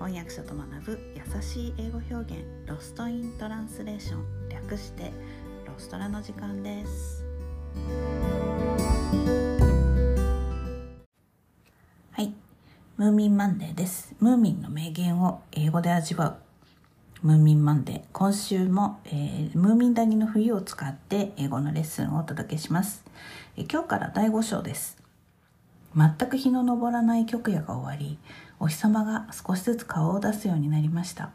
翻訳者と学ぶ優しい英語表現ロストイントランスレーション略してロストラの時間です。はい。ムーミンマンデーです。ムーミンの名言を英語で味わう。ムーミンマンデー。今週も、えー、ムーミン谷の冬を使って英語のレッスンをお届けします、えー、今日から第5章です。全く日の昇らない極夜が終わりお日様が少しずつ顔を出すようになりました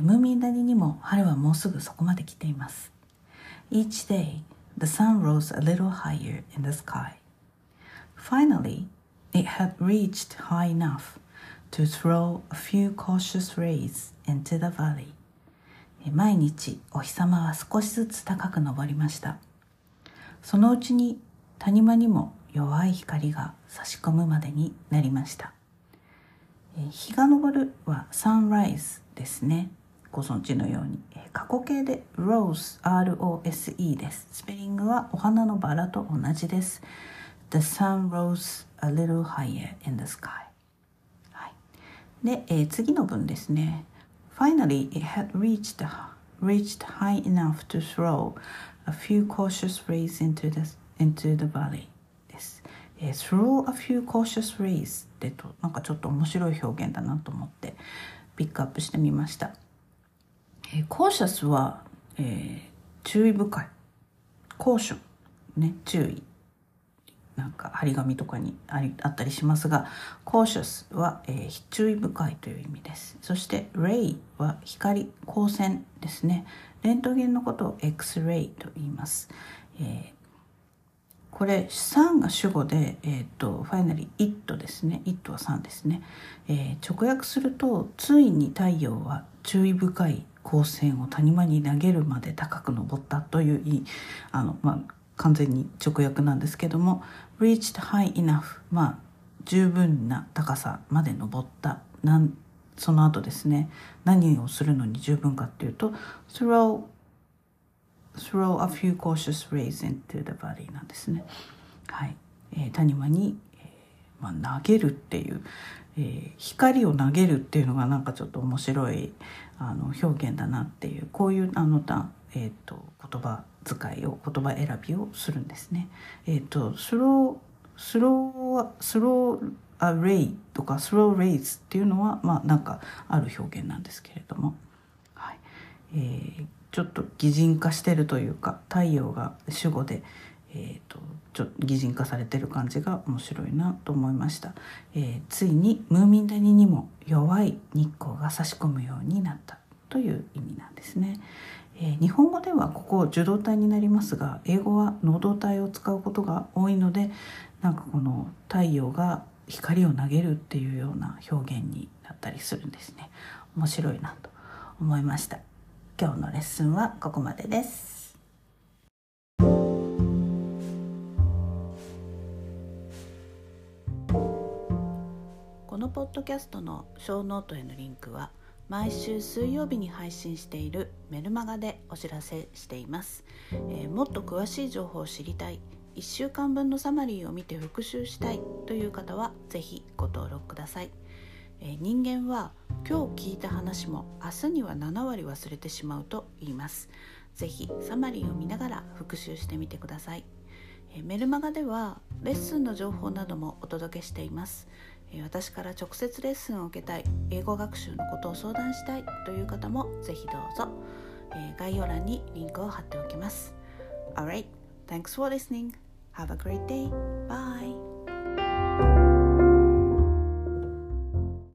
ムーミン谷にも春はもうすぐそこまで来ています Each day the sun rose a little higher in the sky Finally it had reached high enough to throw a few cautious rays into the valley 毎日お日様は少しずつ高く昇りましたそのうちに谷間にも弱い光が差し込むまでになりました日が昇るはサンライズですねご存知のように過去形で rose R-O-S-E ですスペリングはお花のバラと同じです The sun rose a little higher in the sky、はい、で、えー、次の文ですね Finally it had reached, reached high enough to throw a few cautious rays into the, into the valley えー、throw a few cautious rays ってとなんかちょっと面白い表現だなと思ってピックアップしてみました。えー、cautious は、えー、注意深い。caution ね、注意。なんか張り紙とかにありあったりしますが cautious は、えー、注意深いという意味ですそして ray は光光線ですねレントゲンのことを X-ray と言います、えこれ3が主語で、えーと、ファイナリー「it」ですね「it」は3ですね、えー、直訳すると「ついに太陽は注意深い光線を谷間に投げるまで高く登った」というあの、まあ、完全に直訳なんですけども「reached high enough」まあ十分な高さまで登った。なんその後ですね。何をするのに十分かっていうと「throw throw a few cautious rays into the valley なんですね。はい。えー、谷間に、えーまあ、投げるっていう、えー、光を投げるっていうのがなんかちょっと面白いあの表現だなっていうこういうあのた、えーと、言葉遣いを言葉選びをするんですね。えっ、ー、とスロースロースローアレイとかスローレイズっていうのはまあなんかある表現なんですけれども、はいえー、ちょっと擬人化してるというか太陽が主語で、えーと、ちょ擬人化されてる感じが面白いなと思いました、えー、ついにムーミン谷にも弱い日光が差し込むようになったという意味なんですね、えー、日本語ではここ受動体になりますが英語は能動体を使うことが多いのでなんかこの太陽が光を投げるっていうような表現になったりするんですね。面白いなと思いました。今日のレッスンはここまでです。このポッドキャストのショーノートへのリンクは毎週水曜日に配信しているメルマガでお知らせしています、えー、もっと詳しい情報を知りたい1週間分のサマリーを見て復習したいという方は是非ご登録くださいえ人間は今日聞いた話も明日には7割忘れてしまうと言いますぜひサマリーを見ながら復習してみてくださいえメルマガではレッスンの情報などもお届けしていますえ私から直接レッスンを受けたい英語学習のことを相談したいという方もぜひどうぞえ概要欄にリンクを貼っておきます Alright, thanks for listening. Have a great day. Bye.